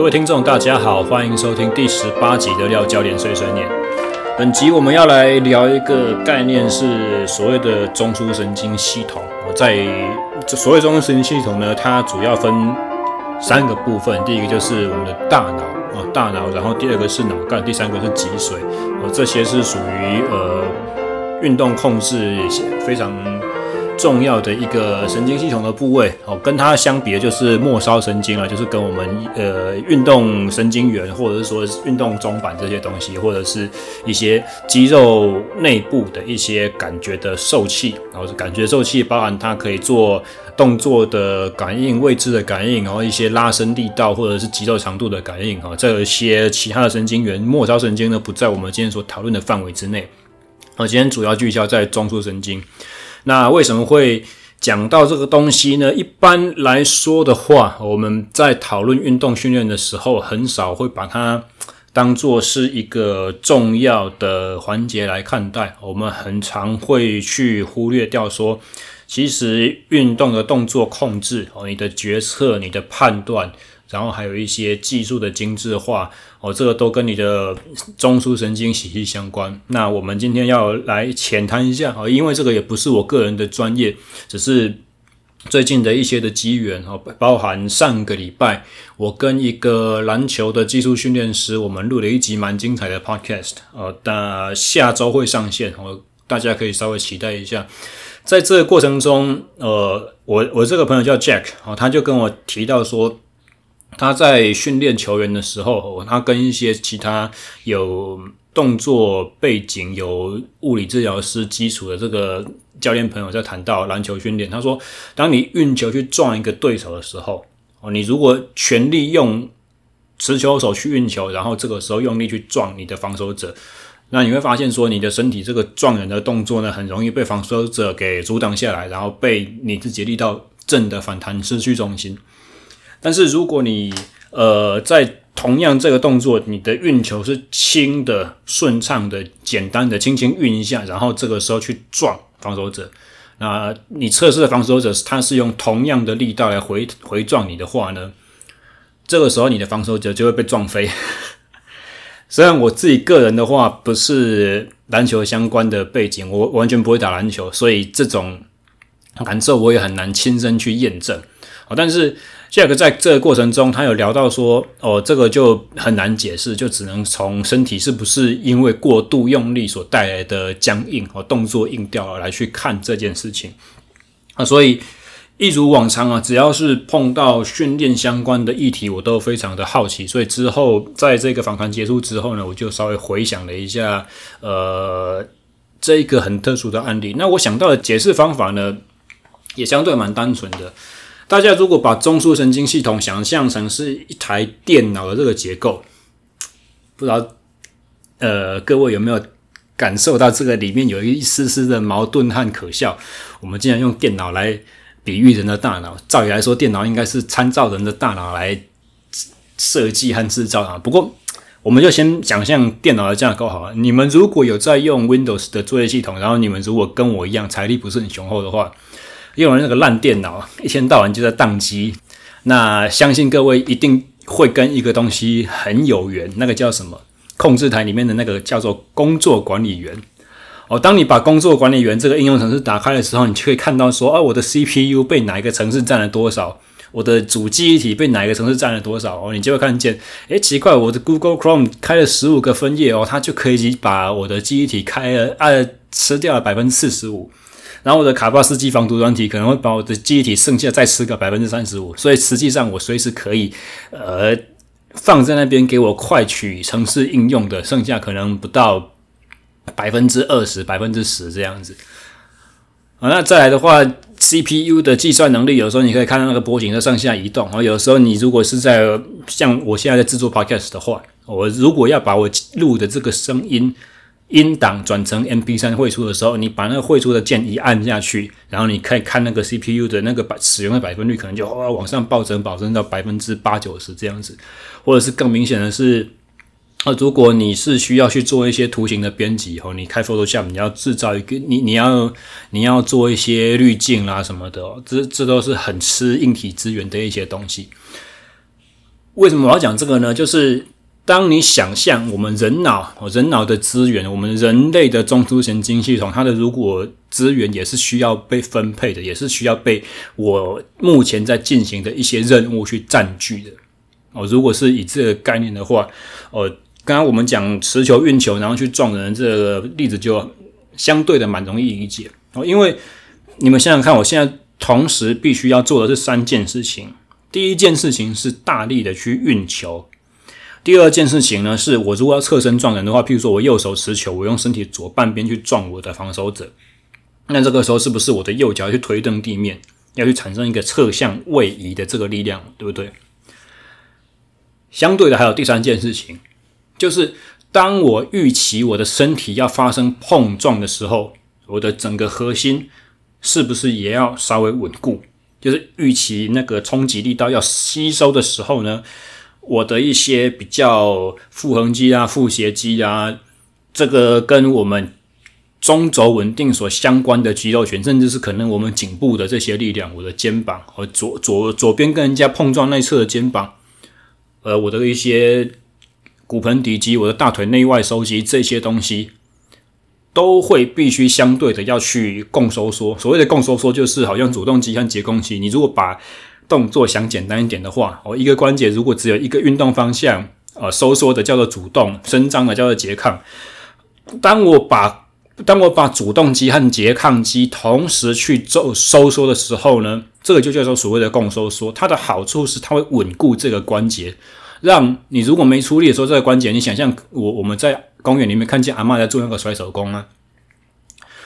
各位听众，大家好，欢迎收听第十八集的廖教练碎碎念。本集我们要来聊一个概念，是所谓的中枢神经系统。我在所谓中枢神经系统呢，它主要分三个部分，第一个就是我们的大脑啊，大脑，然后第二个是脑干，第三个是脊髓。呃这些是属于呃运动控制非常。重要的一个神经系统的部位哦，跟它相比的就是末梢神经了，就是跟我们呃运动神经元或者是说运动中板这些东西，或者是一些肌肉内部的一些感觉的受器，然后是感觉受器，包含它可以做动作的感应、位置的感应，然后一些拉伸力道或者是肌肉长度的感应啊，这些其他的神经元，末梢神经呢不在我们今天所讨论的范围之内。我今天主要聚焦在中枢神经。那为什么会讲到这个东西呢？一般来说的话，我们在讨论运动训练的时候，很少会把它当作是一个重要的环节来看待。我们很常会去忽略掉说，其实运动的动作控制哦，你的决策、你的判断。然后还有一些技术的精致化哦，这个都跟你的中枢神经息息相关。那我们今天要来浅谈一下哦，因为这个也不是我个人的专业，只是最近的一些的机缘哦，包含上个礼拜我跟一个篮球的技术训练师，我们录了一集蛮精彩的 podcast 哦，那下周会上线哦，大家可以稍微期待一下。在这个过程中，呃，我我这个朋友叫 Jack 哦，他就跟我提到说。他在训练球员的时候，他跟一些其他有动作背景、有物理治疗师基础的这个教练朋友在谈到篮球训练。他说，当你运球去撞一个对手的时候，哦，你如果全力用持球手去运球，然后这个时候用力去撞你的防守者，那你会发现说，你的身体这个撞人的动作呢，很容易被防守者给阻挡下来，然后被你自己力道正的反弹失去重心。但是如果你呃在同样这个动作，你的运球是轻的、顺畅的、简单的，轻轻运一下，然后这个时候去撞防守者，那你测试的防守者他是用同样的力道来回回撞你的话呢，这个时候你的防守者就会被撞飞。虽然我自己个人的话不是篮球相关的背景，我完全不会打篮球，所以这种感受我也很难亲身去验证。好但是 Jack 在这个过程中，他有聊到说，哦，这个就很难解释，就只能从身体是不是因为过度用力所带来的僵硬和动作硬掉来去看这件事情。啊，所以一如往常啊，只要是碰到训练相关的议题，我都非常的好奇。所以之后在这个访谈结束之后呢，我就稍微回想了一下，呃，这一个很特殊的案例。那我想到的解释方法呢，也相对蛮单纯的。大家如果把中枢神经系统想象成是一台电脑的这个结构，不知道呃各位有没有感受到这个里面有一丝丝的矛盾和可笑？我们竟然用电脑来比喻人的大脑，照理来说，电脑应该是参照人的大脑来设计和制造啊。不过，我们就先想象电脑的架构好了。你们如果有在用 Windows 的作业系统，然后你们如果跟我一样财力不是很雄厚的话，用了那个烂电脑，一天到晚就在宕机。那相信各位一定会跟一个东西很有缘，那个叫什么？控制台里面的那个叫做工作管理员。哦，当你把工作管理员这个应用程式打开的时候，你就可以看到说，哦，我的 CPU 被哪一个程式占了多少？我的主记忆体被哪一个程式占了多少？哦，你就会看见，诶，奇怪，我的 Google Chrome 开了十五个分页哦，它就可以把我的记忆体开了，呃，吃掉了百分之四十五。然后我的卡巴斯基防毒软体可能会把我的记忆体剩下再吃个百分之三十五，所以实际上我随时可以，呃，放在那边给我快取程式应用的，剩下可能不到百分之二十、百分之十这样子。啊，那再来的话，CPU 的计算能力，有时候你可以看到那个波形在上下移动。然后有时候你如果是在像我现在在制作 Podcast 的话，我如果要把我录的这个声音。音档转成 MP3 汇出的时候，你把那个汇出的键一按下去，然后你可以看那个 CPU 的那个百使用的百分率，可能就哇往上暴增，保证到百分之八九十这样子。或者是更明显的是，呃，如果你是需要去做一些图形的编辑，哦，你开 Photoshop，你要制造一个，你你要你要做一些滤镜啦什么的，这这都是很吃硬体资源的一些东西。为什么我要讲这个呢？就是当你想象我们人脑，人脑的资源，我们人类的中枢神经系统，它的如果资源也是需要被分配的，也是需要被我目前在进行的一些任务去占据的。哦，如果是以这个概念的话，哦，刚刚我们讲持球运球，然后去撞人这个例子就相对的蛮容易理解哦，因为你们想想看，我现在同时必须要做的是三件事情。第一件事情是大力的去运球，第二件事情呢，是我如果要侧身撞人的话，譬如说我右手持球，我用身体左半边去撞我的防守者，那这个时候是不是我的右脚去推蹬地面，要去产生一个侧向位移的这个力量，对不对？相对的，还有第三件事情，就是当我预期我的身体要发生碰撞的时候，我的整个核心是不是也要稍微稳固？就是预期那个冲击力道要吸收的时候呢，我的一些比较腹横肌啊、腹斜肌啊，这个跟我们中轴稳定所相关的肌肉群，甚至是可能我们颈部的这些力量，我的肩膀和左左左边跟人家碰撞内侧的肩膀。呃，我的一些骨盆底肌、我的大腿内外收肌这些东西，都会必须相对的要去共收缩。所谓的共收缩，就是好像主动肌和节供肌。你如果把动作想简单一点的话，哦，一个关节如果只有一个运动方向，呃，收缩的叫做主动，伸张的叫做拮抗。当我把当我把主动肌和拮抗肌同时去做收缩的时候呢，这个就叫做所谓的共收缩。它的好处是它会稳固这个关节，让你如果没出力的时候，这个关节，你想象我我们在公园里面看见阿嬷在做那个甩手功啊。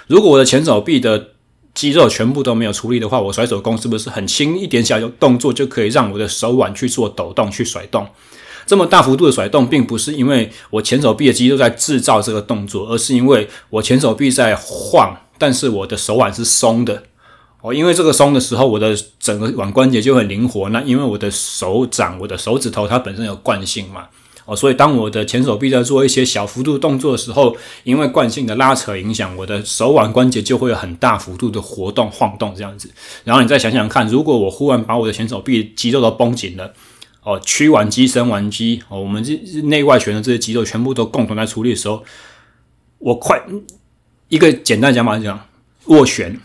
如果我的前手臂的肌肉全部都没有出力的话，我甩手功是不是很轻一点小动作就可以让我的手腕去做抖动去甩动？这么大幅度的甩动，并不是因为我前手臂的肌肉在制造这个动作，而是因为我前手臂在晃，但是我的手腕是松的。哦，因为这个松的时候，我的整个腕关节就很灵活。那因为我的手掌、我的手指头它本身有惯性嘛，哦，所以当我的前手臂在做一些小幅度动作的时候，因为惯性的拉扯影响，我的手腕关节就会有很大幅度的活动、晃动这样子。然后你再想想看，如果我忽然把我的前手臂肌肉都绷紧了。哦，屈腕肌、伸腕肌，哦，我们这内外旋的这些肌肉全部都共同在处理的时候，我快一个简单讲法讲握拳。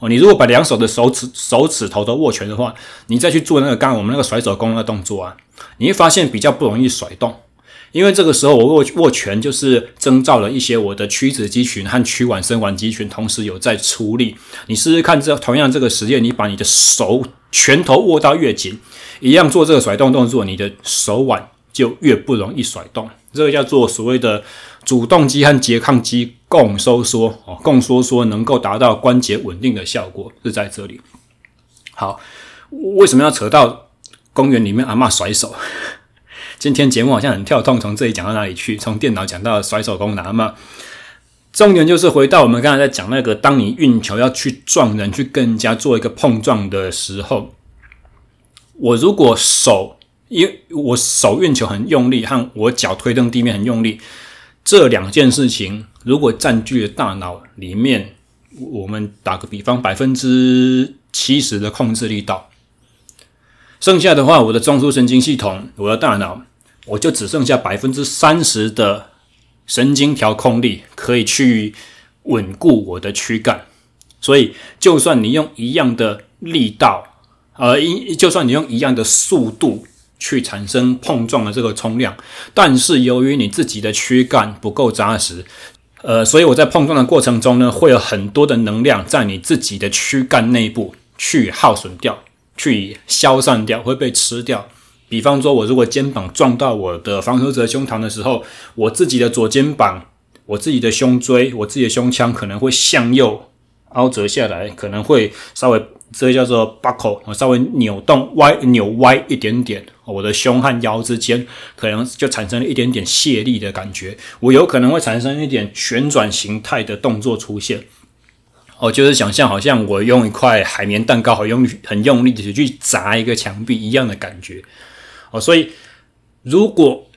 哦，你如果把两手的手指手指头都握拳的话，你再去做那个刚刚我们那个甩手功的动作啊，你会发现比较不容易甩动，因为这个时候我握握拳就是征兆了一些我的屈指肌群和屈腕伸腕肌群同时有在出力。你试试看，这同样这个实验，你把你的手拳头握到越紧。一样做这个甩动动作，你的手腕就越不容易甩动。这个叫做所谓的主动肌和拮抗肌共收缩哦，共收缩能够达到关节稳定的效果是在这里。好，为什么要扯到公园里面阿嬷甩手？今天节目好像很跳动，从这里讲到哪里去？从电脑讲到甩手功能阿嬷。重点就是回到我们刚才在讲那个，当你运球要去撞人，去跟人家做一个碰撞的时候。我如果手，因为我手运球很用力，和我脚推动地面很用力，这两件事情如果占据了大脑里面，我们打个比方，百分之七十的控制力道，剩下的话，我的中枢神经系统，我的大脑，我就只剩下百分之三十的神经调控力可以去稳固我的躯干，所以就算你用一样的力道。呃，一就算你用一样的速度去产生碰撞的这个冲量，但是由于你自己的躯干不够扎实，呃，所以我在碰撞的过程中呢，会有很多的能量在你自己的躯干内部去耗损掉，去消散掉，会被吃掉。比方说，我如果肩膀撞到我的防守者胸膛的时候，我自己的左肩膀、我自己的胸椎、我自己的胸腔可能会向右凹折下来，可能会稍微。这叫做 buckle，我稍微扭动歪扭歪一点点，我的胸和腰之间可能就产生了一点点泄力的感觉，我有可能会产生一点旋转形态的动作出现。哦，就是想象好像我用一块海绵蛋糕，好用很用力的去砸一个墙壁一样的感觉。哦，所以如果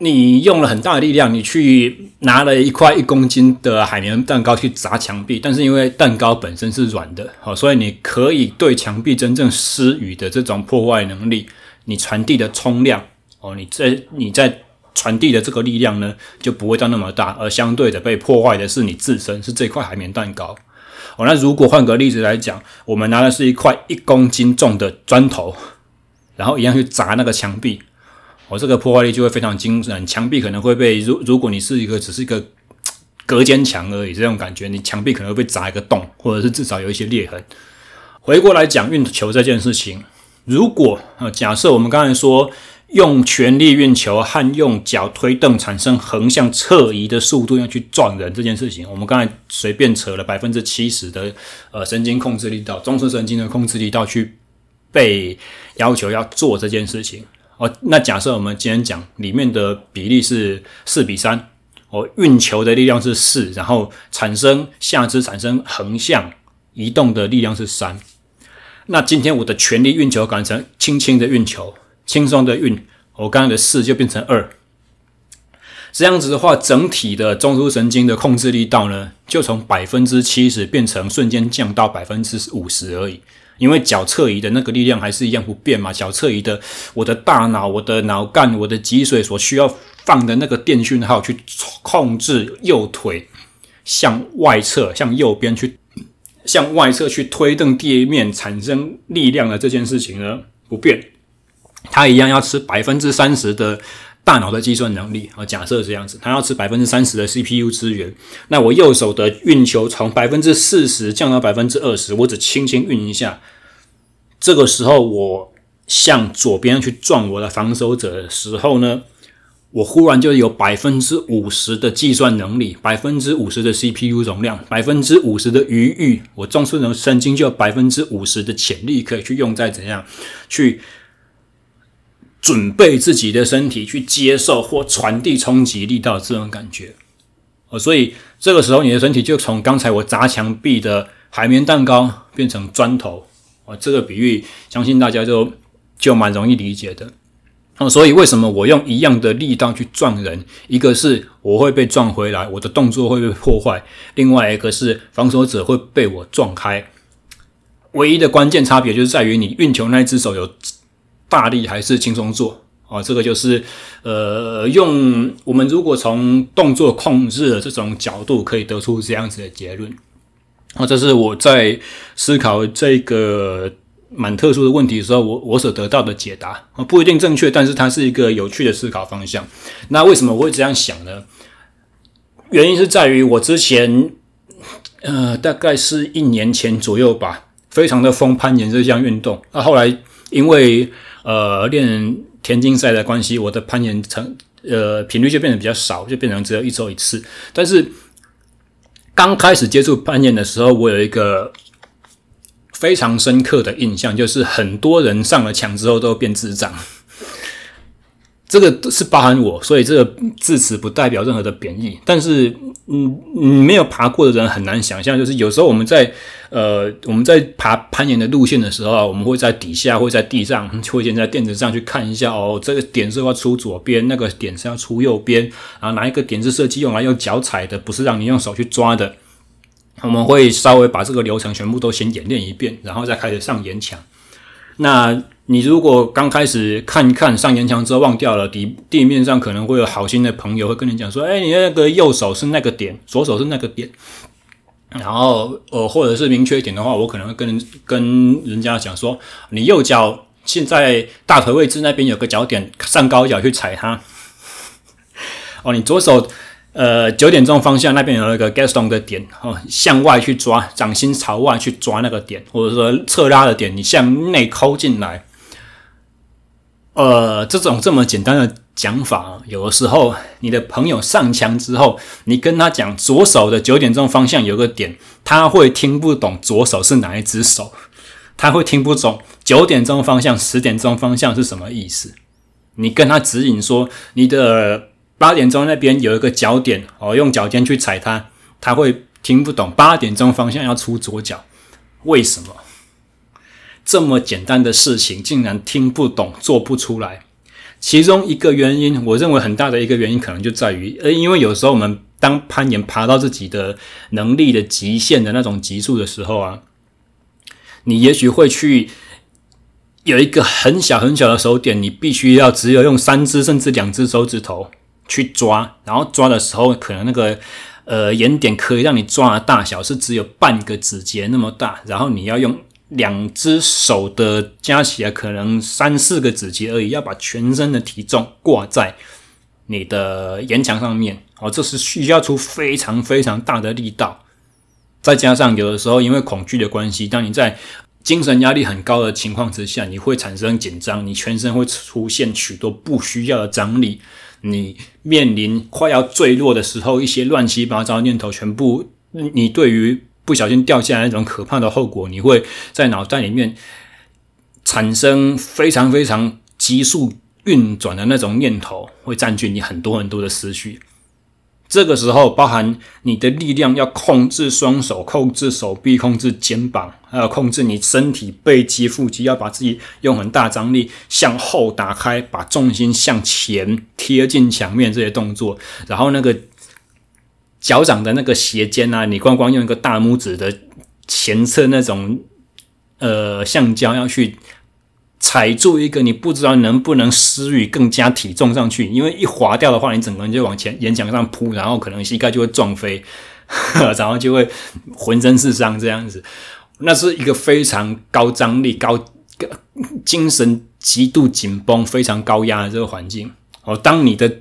你用了很大的力量，你去拿了一块一公斤的海绵蛋糕去砸墙壁，但是因为蛋糕本身是软的，好，所以你可以对墙壁真正施予的这种破坏能力，你传递的冲量哦，你在你在传递的这个力量呢，就不会到那么大，而相对的被破坏的是你自身，是这块海绵蛋糕。哦，那如果换个例子来讲，我们拿的是一块一公斤重的砖头，然后一样去砸那个墙壁，哦，这个破坏力就会非常惊人，墙壁可能会被，如如果你是一个只是一个隔间墙而已，这种感觉，你墙壁可能会被砸一个洞，或者是至少有一些裂痕。回过来讲运球这件事情，如果啊，假设我们刚才说。用全力运球和用脚推动产生横向侧移的速度，要去撞人这件事情，我们刚才随便扯了百分之七十的呃神经控制力道，中枢神经的控制力道去被要求要做这件事情。哦，那假设我们今天讲里面的比例是四比三，哦，运球的力量是四，然后产生下肢产生横向移动的力量是三。那今天我的全力运球改成轻轻的运球。轻松的运，我刚刚的四就变成二，这样子的话，整体的中枢神经的控制力道呢，就从百分之七十变成瞬间降到百分之五十而已。因为脚侧移的那个力量还是一样不变嘛，脚侧移的，我的大脑、我的脑干、我的脊髓所需要放的那个电讯号去控制右腿向外侧、向右边去向外侧去推动地面产生力量的这件事情呢，不变。他一样要吃百分之三十的大脑的计算能力啊，假设这样子，他要吃百分之三十的 CPU 资源。那我右手的运球从百分之四十降到百分之二十，我只轻轻运一下，这个时候我向左边去撞我的防守者的时候呢，我忽然就有百分之五十的计算能力，百分之五十的 CPU 容量，百分之五十的余裕，我中枢神经就有百分之五十的潜力可以去用在怎样去。准备自己的身体去接受或传递冲击力道这种感觉，哦，所以这个时候你的身体就从刚才我砸墙壁的海绵蛋糕变成砖头，哦，这个比喻相信大家就就蛮容易理解的。哦，所以为什么我用一样的力道去撞人？一个是我会被撞回来，我的动作会被破坏；另外一个是防守者会被我撞开。唯一的关键差别就是在于你运球那只手有。大力还是轻松做啊？这个就是呃，用我们如果从动作控制的这种角度，可以得出这样子的结论。啊，这是我在思考这个蛮特殊的问题的时候，我我所得到的解答啊，不一定正确，但是它是一个有趣的思考方向。那为什么我会这样想呢？原因是在于我之前呃，大概是一年前左右吧，非常的疯攀岩这项运动。那后来因为呃，练田径赛的关系，我的攀岩成呃频率就变得比较少，就变成只有一周一次。但是刚开始接触攀岩的时候，我有一个非常深刻的印象，就是很多人上了墙之后都变智障。这个是包含我，所以这个字词不代表任何的贬义。但是，嗯，没有爬过的人很难想象，就是有时候我们在呃我们在爬攀岩的路线的时候啊，我们会在底下，会在地上，会先在垫子上去看一下哦，这个点是要出左边，那个点是要出右边，然后哪一个点是设计用来用脚踩的，不是让你用手去抓的。我们会稍微把这个流程全部都先演练一遍，然后再开始上岩墙。那你如果刚开始看看上岩墙之后忘掉了，地地面上可能会有好心的朋友会跟你讲说：“哎，你那个右手是那个点，左手是那个点。”然后呃，或者是明确一点的话，我可能会跟跟人家讲说：“你右脚现在大腿位置那边有个脚点，上高脚去踩它。”哦，你左手呃九点钟方向那边有一个 Gaston 的点，哦，向外去抓，掌心朝外去抓那个点，或者说侧拉的点，你向内抠进来。呃，这种这么简单的讲法，有的时候你的朋友上墙之后，你跟他讲左手的九点钟方向有个点，他会听不懂左手是哪一只手，他会听不懂九点钟方向、十点钟方向是什么意思。你跟他指引说，你的八点钟那边有一个脚点，哦，用脚尖去踩它，他会听不懂八点钟方向要出左脚，为什么？这么简单的事情竟然听不懂，做不出来。其中一个原因，我认为很大的一个原因，可能就在于，呃，因为有时候我们当攀岩爬到自己的能力的极限的那种级数的时候啊，你也许会去有一个很小很小的手点，你必须要只有用三只甚至两只手指头去抓，然后抓的时候，可能那个呃眼点可以让你抓的大小是只有半个指节那么大，然后你要用两只手的加起来可能三四个指节而已，要把全身的体重挂在你的岩墙上面，哦，这是需要出非常非常大的力道，再加上有的时候因为恐惧的关系，当你在精神压力很高的情况之下，你会产生紧张，你全身会出现许多不需要的张力。你面临快要坠落的时候，一些乱七八糟念头全部，你对于不小心掉下来那种可怕的后果，你会在脑袋里面产生非常非常急速运转的那种念头，会占据你很多很多的思绪。这个时候，包含你的力量要控制双手、控制手臂、控制肩膀，还有控制你身体背肌、腹肌，要把自己用很大张力向后打开，把重心向前贴近墙面这些动作。然后那个脚掌的那个鞋尖啊，你光光用一个大拇指的前侧那种呃橡胶要去。踩住一个，你不知道能不能施予更加体重上去，因为一滑掉的话，你整个人就往前岩墙上扑，然后可能膝盖就会撞飞，然后就会浑身是伤这样子。那是一个非常高张力、高精神极度紧绷、非常高压的这个环境。哦，当你的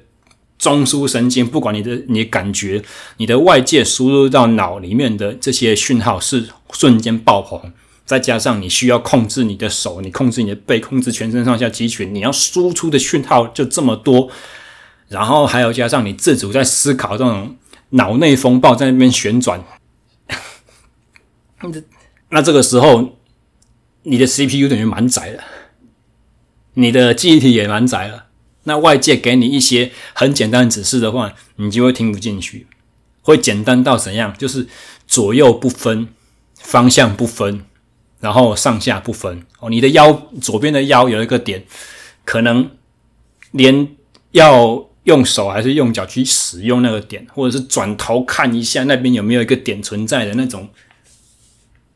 中枢神经，不管你的你感觉，你的外界输入到脑里面的这些讯号是瞬间爆棚。再加上你需要控制你的手，你控制你的背，控制全身上下肌群，你要输出的讯号就这么多，然后还有加上你自主在思考这种脑内风暴在那边旋转，那这个时候你的 CPU 等于满载了，你的记忆体也满载了，那外界给你一些很简单的指示的话，你就会听不进去，会简单到怎样？就是左右不分，方向不分。然后上下不分哦，你的腰左边的腰有一个点，可能连要用手还是用脚去使用那个点，或者是转头看一下那边有没有一个点存在的那种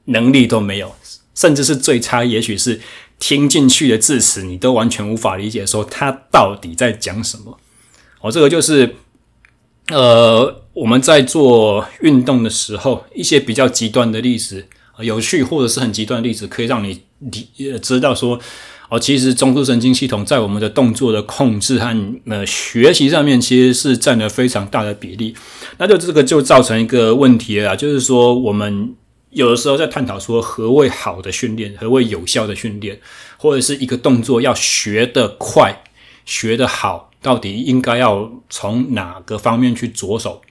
能力都没有，甚至是最差，也许是听进去的字词你都完全无法理解，说他到底在讲什么。哦，这个就是呃我们在做运动的时候一些比较极端的例子。有趣或者是很极端的例子，可以让你理知道说，哦，其实中枢神经系统在我们的动作的控制和呃学习上面，其实是占了非常大的比例。那就这个就造成一个问题了，就是说我们有的时候在探讨说何谓好的训练，何谓有效的训练，或者是一个动作要学得快、学得好，到底应该要从哪个方面去着手？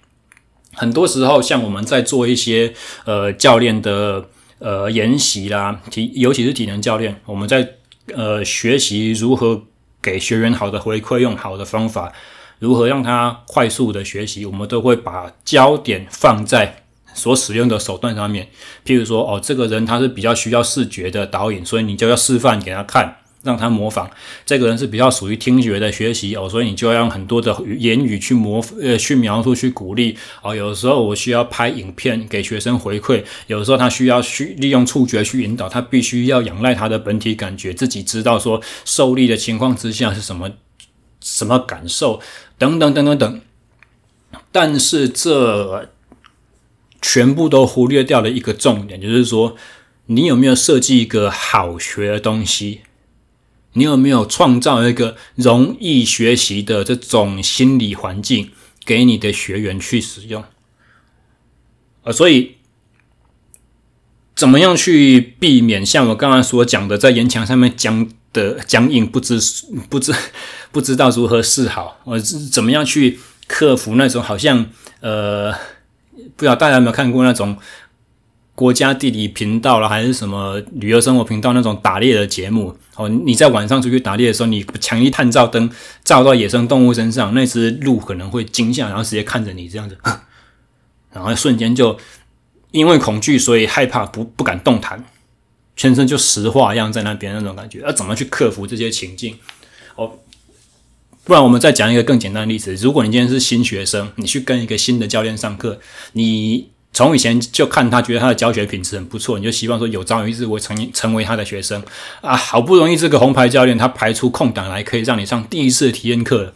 很多时候，像我们在做一些呃教练的。呃，研习啦，体尤其是体能教练，我们在呃学习如何给学员好的回馈，用好的方法，如何让他快速的学习，我们都会把焦点放在所使用的手段上面。譬如说，哦，这个人他是比较需要视觉的导引，所以你就要示范给他看。让他模仿，这个人是比较属于听觉的学习哦，所以你就要用很多的言语去模呃去描述去鼓励哦。有时候我需要拍影片给学生回馈，有时候他需要去利用触觉去引导，他必须要仰赖他的本体感觉，自己知道说受力的情况之下是什么什么感受等等等等等。但是这全部都忽略掉了一个重点，就是说你有没有设计一个好学的东西？你有没有创造一个容易学习的这种心理环境给你的学员去使用？啊，所以怎么样去避免像我刚刚所讲的，在演讲上面僵的僵硬，不知不知不知道如何是好？我是怎么样去克服那种好像呃，不知道大家有没有看过那种？国家地理频道了，还是什么旅游生活频道那种打猎的节目哦？你在晚上出去打猎的时候，你强力探照灯照到野生动物身上，那只鹿可能会惊吓，然后直接看着你这样子，然后瞬间就因为恐惧，所以害怕，不不敢动弹，全身就石化一样在那边那种感觉。要怎么去克服这些情境？哦，不然我们再讲一个更简单的例子：如果你今天是新学生，你去跟一个新的教练上课，你。从以前就看他，觉得他的教学品质很不错，你就希望说有朝一日我成成为他的学生啊！好不容易这个红牌教练他排出空档来，可以让你上第一次体验课了，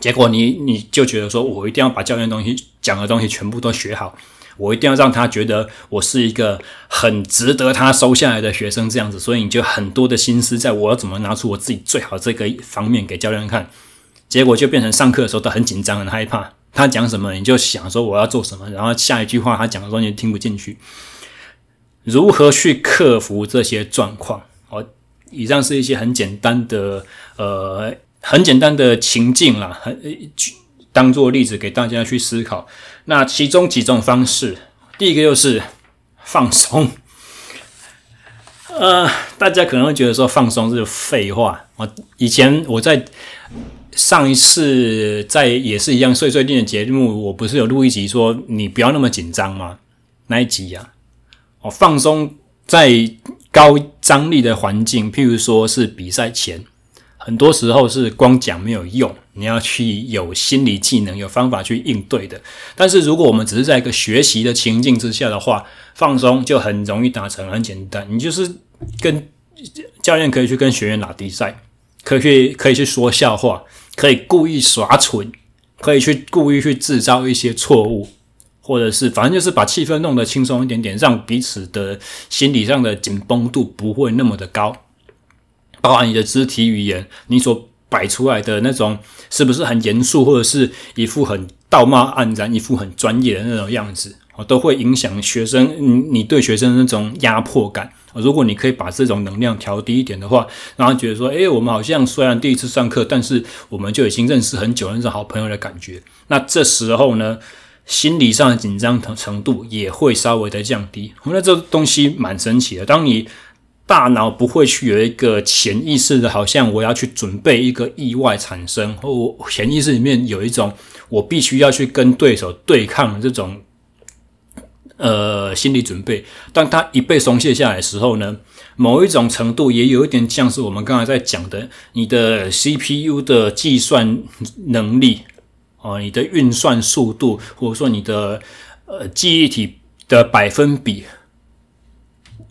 结果你你就觉得说我一定要把教练东西讲的东西全部都学好，我一定要让他觉得我是一个很值得他收下来的学生，这样子，所以你就很多的心思在我要怎么拿出我自己最好这个方面给教练看，结果就变成上课的时候都很紧张、很害怕。他讲什么，你就想说我要做什么，然后下一句话他讲的时候你就听不进去。如何去克服这些状况？哦，以上是一些很简单的，呃，很简单的情境啦，很当做例子给大家去思考。那其中几种方式，第一个就是放松。呃，大家可能会觉得说放松是废话。我以前我在。上一次在也是一样碎碎念的节目，我不是有录一集说你不要那么紧张吗？那一集呀、啊，哦，放松在高张力的环境，譬如说是比赛前，很多时候是光讲没有用，你要去有心理技能、有方法去应对的。但是如果我们只是在一个学习的情境之下的话，放松就很容易达成，很简单。你就是跟教练可以去跟学员打比赛，可以去可以去说笑话。可以故意耍蠢，可以去故意去制造一些错误，或者是反正就是把气氛弄得轻松一点点，让彼此的心理上的紧绷度不会那么的高。包含你的肢体语言，你所摆出来的那种是不是很严肃，或者是一副很道貌岸然、一副很专业的那种样子。都会影响学生，你对学生的那种压迫感。如果你可以把这种能量调低一点的话，让他觉得说，诶，我们好像虽然第一次上课，但是我们就已经认识很久，那种好朋友的感觉。那这时候呢，心理上的紧张程度也会稍微的降低。那这东西蛮神奇的。当你大脑不会去有一个潜意识的，好像我要去准备一个意外产生，或潜意识里面有一种我必须要去跟对手对抗这种。呃，心理准备，当他一被松懈下来的时候呢，某一种程度也有一点像是我们刚才在讲的，你的 CPU 的计算能力哦，你的运算速度，或者说你的呃记忆体的百分比。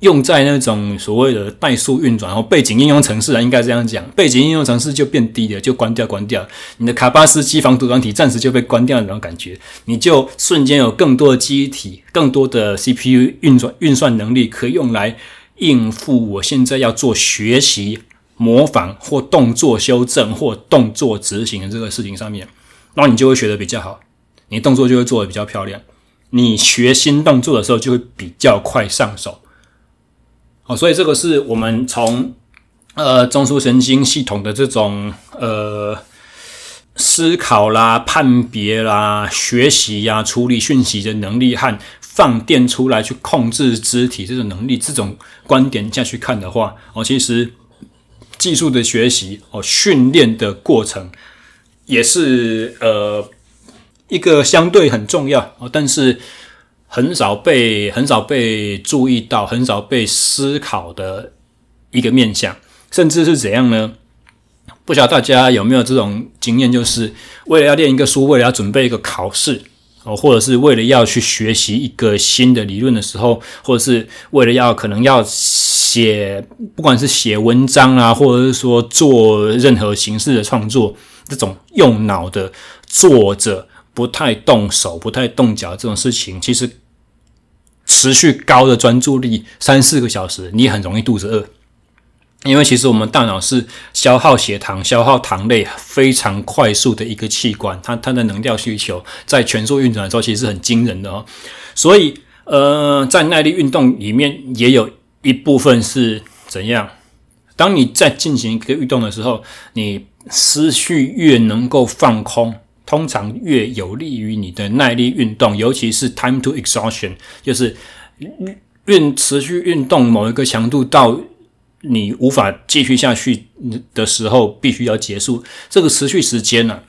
用在那种所谓的怠速运转，然后背景应用程式啊，应该这样讲，背景应用程式就变低了，就关掉，关掉。你的卡巴斯基防毒软体暂时就被关掉的那种感觉，你就瞬间有更多的记忆体，更多的 CPU 运转运算能力，可以用来应付我现在要做学习、模仿或动作修正或动作执行的这个事情上面，然后你就会学得比较好，你动作就会做得比较漂亮，你学新动作的时候就会比较快上手。哦，所以这个是我们从呃中枢神经系统的这种呃思考啦、判别啦、学习呀、处理讯息的能力和放电出来去控制肢体这种能力这种观点下去看的话，哦，其实技术的学习哦，训练的过程也是呃一个相对很重要哦，但是。很少被很少被注意到，很少被思考的一个面向，甚至是怎样呢？不晓得大家有没有这种经验，就是为了要练一个书，为了要准备一个考试哦，或者是为了要去学习一个新的理论的时候，或者是为了要可能要写，不管是写文章啊，或者是说做任何形式的创作，这种用脑的作者不太动手、不太动脚这种事情，其实。持续高的专注力三四个小时，你很容易肚子饿，因为其实我们大脑是消耗血糖、消耗糖类非常快速的一个器官，它它的能量需求在全速运转的时候其实是很惊人的哦。所以，呃，在耐力运动里面也有一部分是怎样？当你在进行一个运动的时候，你思绪越能够放空。通常越有利于你的耐力运动，尤其是 time to exhaustion，就是运持续运动某一个强度到你无法继续下去的时候，必须要结束。这个持续时间呢、啊，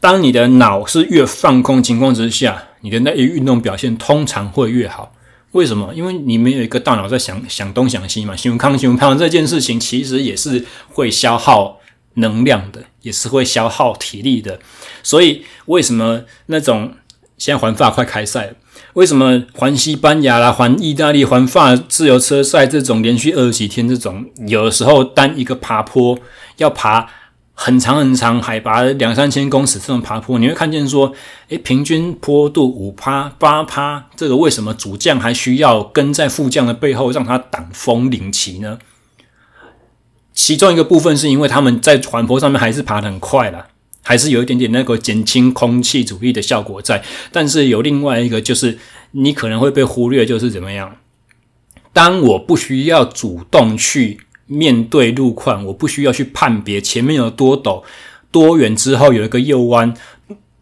当你的脑是越放空情况之下，你的耐力运动表现通常会越好。为什么？因为你没有一个大脑在想想东想西嘛。胸康胸胖这件事情其实也是会消耗能量的，也是会消耗体力的。所以，为什么那种现在环法快开赛，为什么环西班牙啦、环意大利、环法自由车赛这种连续二十几天这种，有的时候单一个爬坡要爬很长很长，海拔两三千公尺这种爬坡，你会看见说，诶，平均坡度五趴八趴，这个为什么主将还需要跟在副将的背后让他挡风领旗呢？其中一个部分是因为他们在缓坡上面还是爬得很快啦。还是有一点点那个减轻空气阻力的效果在，但是有另外一个就是你可能会被忽略，就是怎么样？当我不需要主动去面对路况，我不需要去判别前面有多陡、多远之后有一个右弯，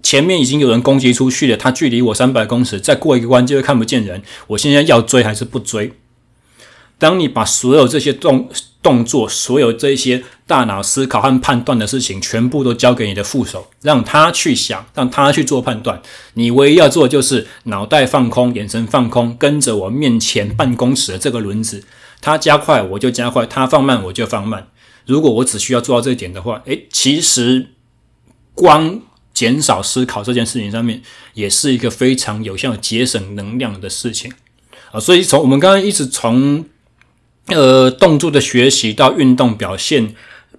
前面已经有人攻击出去了，他距离我三百公尺，再过一个弯就会看不见人。我现在要追还是不追？当你把所有这些动动作，所有这些大脑思考和判断的事情，全部都交给你的副手，让他去想，让他去做判断。你唯一要做的就是脑袋放空，眼神放空，跟着我面前半公尺的这个轮子，它加快我就加快，它放慢我就放慢。如果我只需要做到这一点的话，诶，其实光减少思考这件事情上面，也是一个非常有效节省能量的事情啊。所以从我们刚刚一直从。呃，动作的学习到运动表现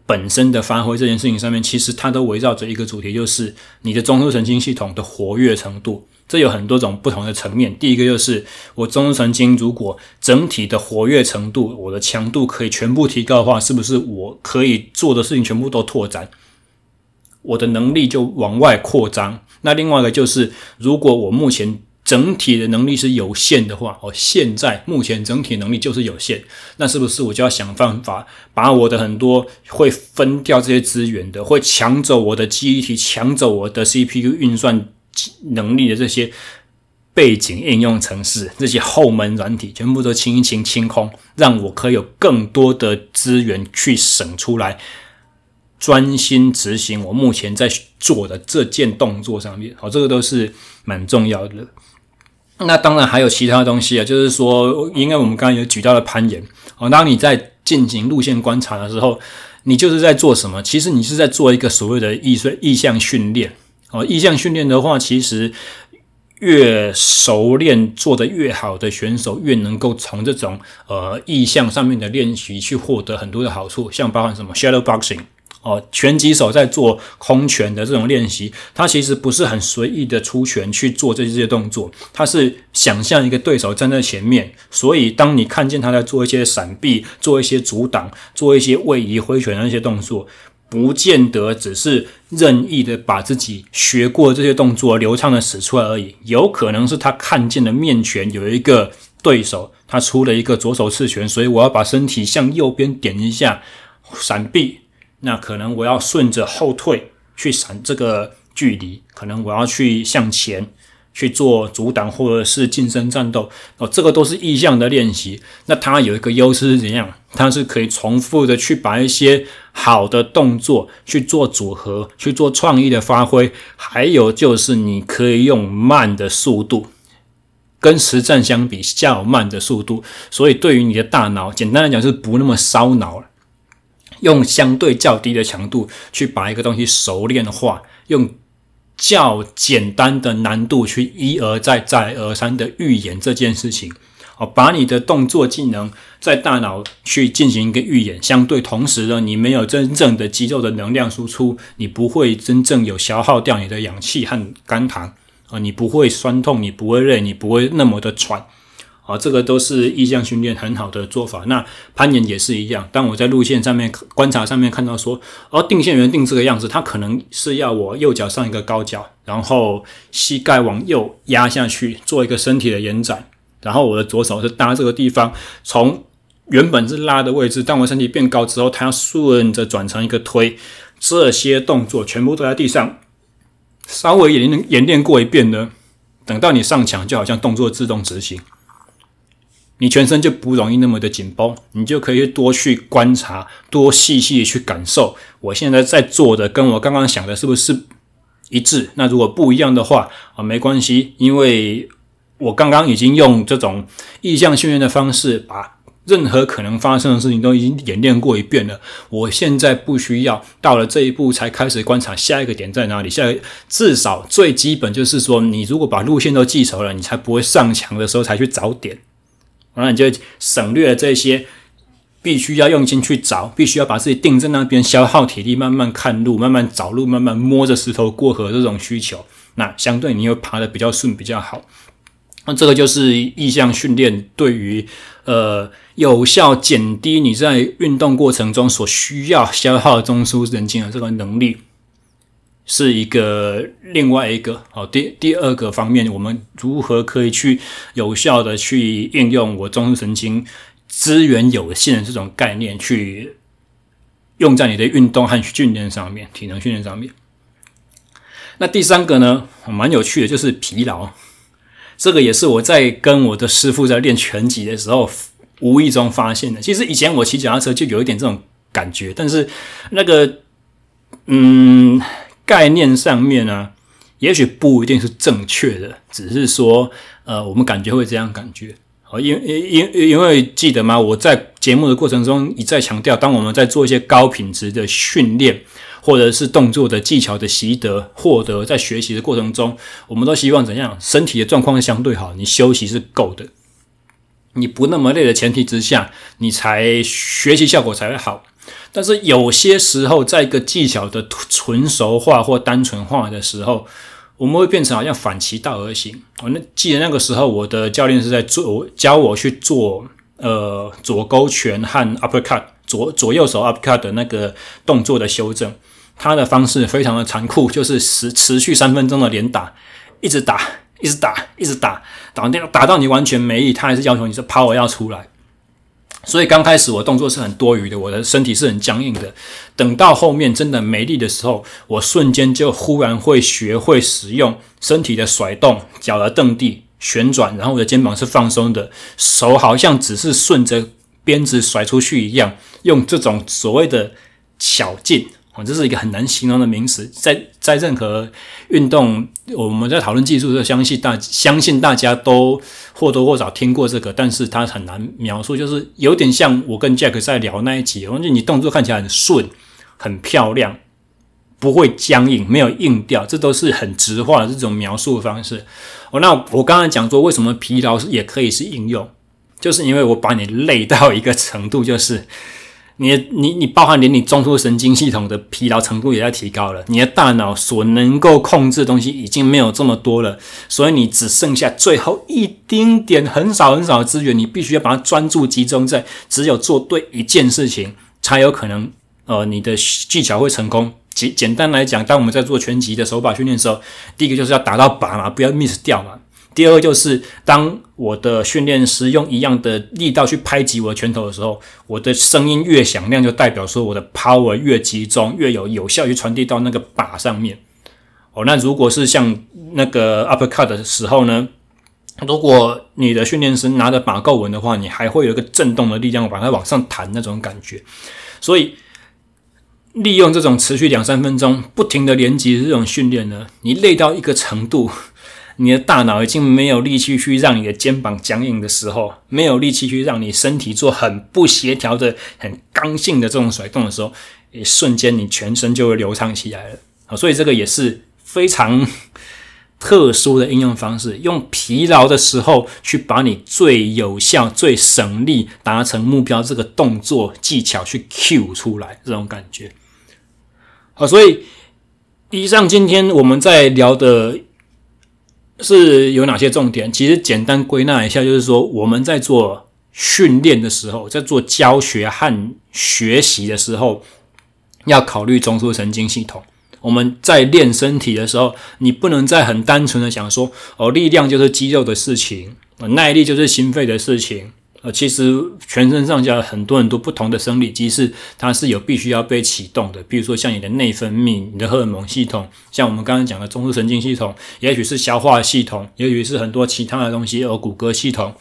本身的发挥这件事情上面，其实它都围绕着一个主题，就是你的中枢神经系统的活跃程度。这有很多种不同的层面。第一个就是我中枢神经如果整体的活跃程度，我的强度可以全部提高的话，是不是我可以做的事情全部都拓展，我的能力就往外扩张？那另外一个就是，如果我目前整体的能力是有限的话，哦，现在目前整体能力就是有限，那是不是我就要想办法把我的很多会分掉这些资源的，会抢走我的记忆体、抢走我的 CPU 运算能力的这些背景应用程式、这些后门软体，全部都清一清、清空，让我可以有更多的资源去省出来，专心执行我目前在做的这件动作上面。好，这个都是蛮重要的。那当然还有其他东西啊，就是说，因为我们刚刚有举到了攀岩哦。当你在进行路线观察的时候，你就是在做什么？其实你是在做一个所谓的意识意向训练哦。意向训练的话，其实越熟练做得越好的选手，越能够从这种呃意向上面的练习去获得很多的好处，像包含什么 shadow boxing。哦，拳击手在做空拳的这种练习，他其实不是很随意的出拳去做这些动作，他是想象一个对手站在前面，所以当你看见他在做一些闪避、做一些阻挡、做一些位移挥拳的那些动作，不见得只是任意的把自己学过这些动作流畅的使出来而已，有可能是他看见了面前有一个对手，他出了一个左手刺拳，所以我要把身体向右边点一下，闪避。那可能我要顺着后退去闪这个距离，可能我要去向前去做阻挡或者是近身战斗哦，这个都是意向的练习。那它有一个优势是怎样？它是可以重复的去把一些好的动作去做组合，去做创意的发挥。还有就是你可以用慢的速度跟实战相比较慢的速度，所以对于你的大脑，简单来讲是不那么烧脑了。用相对较低的强度去把一个东西熟练化，用较简单的难度去一而再、再而三的预演这件事情，哦，把你的动作技能在大脑去进行一个预演，相对同时呢，你没有真正的肌肉的能量输出，你不会真正有消耗掉你的氧气和肝糖啊，你不会酸痛，你不会累，你不会那么的喘。啊，这个都是意向训练很好的做法。那攀岩也是一样。当我在路线上面观察上面看到说，哦，定线员定这个样子，他可能是要我右脚上一个高脚，然后膝盖往右压下去，做一个身体的延展。然后我的左手是搭这个地方，从原本是拉的位置，当我身体变高之后，它要顺着转成一个推。这些动作全部都在地上，稍微演练演练过一遍呢，等到你上墙，就好像动作自动执行。你全身就不容易那么的紧绷，你就可以多去观察，多细细的去感受。我现在在做的跟我刚刚想的是不是一致？那如果不一样的话啊，没关系，因为我刚刚已经用这种意向训练的方式，把任何可能发生的事情都已经演练过一遍了。我现在不需要到了这一步才开始观察下一个点在哪里。下至少最基本就是说，你如果把路线都记熟了，你才不会上墙的时候才去找点。然后你就省略了这些必须要用心去找，必须要把自己定在那边消耗体力，慢慢看路、慢慢找路、慢慢摸着石头过河这种需求。那相对你会爬得比较顺，比较好。那这个就是意向训练对于呃有效减低你在运动过程中所需要消耗中枢神经的这个能力，是一个另外一个好，第第二个方面，我们如何可以去有效的去应用我中枢神经资源有限的这种概念，去用在你的运动和训练上面，体能训练上面。那第三个呢，蛮有趣的，就是疲劳。这个也是我在跟我的师傅在练拳击的时候无意中发现的。其实以前我骑脚踏车就有一点这种感觉，但是那个嗯概念上面呢，也许不一定是正确的，只是说呃我们感觉会这样感觉。好，因因因因为记得吗？我在节目的过程中一再强调，当我们在做一些高品质的训练。或者是动作的技巧的习得、获得，在学习的过程中，我们都希望怎样？身体的状况相对好，你休息是够的，你不那么累的前提之下，你才学习效果才会好。但是有些时候，在一个技巧的纯熟化或单纯化的时候，我们会变成好像反其道而行。我那记得那个时候，我的教练是在做教我去做呃左勾拳和 uppercut 左左右手 uppercut 的那个动作的修正。他的方式非常的残酷，就是持持续三分钟的连打，一直打，一直打，一直打，打到打到你完全没力，他还是要求你的 power 要出来。所以刚开始我动作是很多余的，我的身体是很僵硬的。等到后面真的没力的时候，我瞬间就忽然会学会使用身体的甩动，脚的蹬地、旋转，然后我的肩膀是放松的，手好像只是顺着鞭子甩出去一样，用这种所谓的巧劲。这是一个很难形容的名词，在在任何运动，我们在讨论技术的时候，相信大相信大家都或多或少听过这个，但是它很难描述，就是有点像我跟 Jack 在聊那一集，我觉得你动作看起来很顺、很漂亮，不会僵硬，没有硬掉，这都是很直化的这种描述方式。哦，那我刚才讲说，为什么疲劳也可以是应用，就是因为我把你累到一个程度，就是。你你你，包含连你中枢神经系统的疲劳程度也在提高了，你的大脑所能够控制的东西已经没有这么多了，所以你只剩下最后一丁点很少很少的资源，你必须要把它专注集中在只有做对一件事情，才有可能呃你的技巧会成功。简简单来讲，当我们在做拳击的手把训练的时候，第一个就是要打到靶嘛，不要 miss 掉嘛。第二就是，当我的训练师用一样的力道去拍击我的拳头的时候，我的声音越响亮，就代表说我的 power 越集中，越有有效去传递到那个靶上面。哦，那如果是像那个 uppercut 的时候呢，如果你的训练师拿着靶够稳的话，你还会有一个震动的力量把它往上弹那种感觉。所以，利用这种持续两三分钟不停的连击这种训练呢，你累到一个程度。你的大脑已经没有力气去让你的肩膀僵硬的时候，没有力气去让你身体做很不协调的、很刚性的这种甩动的时候，一瞬间你全身就会流畅起来了。好，所以这个也是非常特殊的应用方式，用疲劳的时候去把你最有效、最省力达成目标这个动作技巧去 cue 出来，这种感觉。好，所以以上今天我们在聊的。是有哪些重点？其实简单归纳一下，就是说我们在做训练的时候，在做教学和学习的时候，要考虑中枢神经系统。我们在练身体的时候，你不能再很单纯的想说，哦，力量就是肌肉的事情，耐力就是心肺的事情。呃，其实全身上下很多很多不同的生理机制，它是有必须要被启动的。比如说像你的内分泌、你的荷尔蒙系统，像我们刚刚讲的中枢神经系统，也许是消化系统，也许是很多其他的东西，有骨骼系统，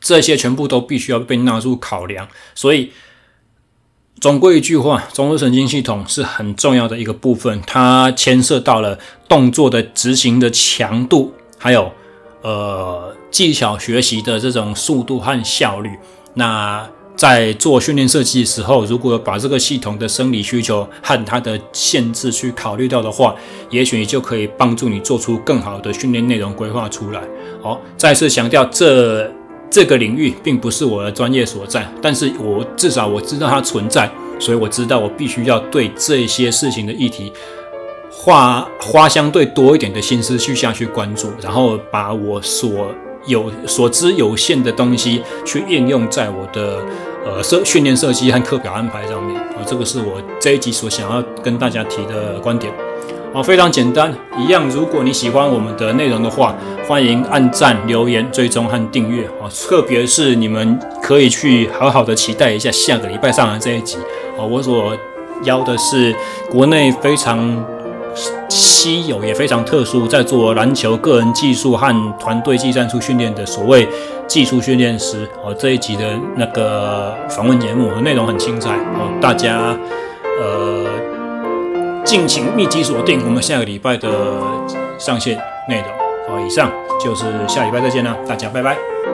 这些全部都必须要被纳入考量。所以，总归一句话，中枢神经系统是很重要的一个部分，它牵涉到了动作的执行的强度，还有。呃技巧学习的这种速度和效率。那在做训练设计的时候，如果把这个系统的生理需求和它的限制去考虑到的话，也许你就可以帮助你做出更好的训练内容规划出来。好，再次强调，这这个领域并不是我的专业所在，但是我至少我知道它存在，所以我知道我必须要对这些事情的议题花花相对多一点的心思去下去关注，然后把我所有所知有限的东西去应用在我的呃设训练设计和课表安排上面啊，这个是我这一集所想要跟大家提的观点。啊，非常简单，一样。如果你喜欢我们的内容的话，欢迎按赞、留言、追踪和订阅啊。特别是你们可以去好好的期待一下下个礼拜上的这一集啊。我所邀的是国内非常稀有也非常特殊，在做篮球个人技术和团队技战术训练的所谓技术训练师哦。这一集的那个访问节目内容很精彩哦，大家呃敬请密集锁定我们下个礼拜的上线内容哦。以上就是下礼拜再见啦，大家拜拜。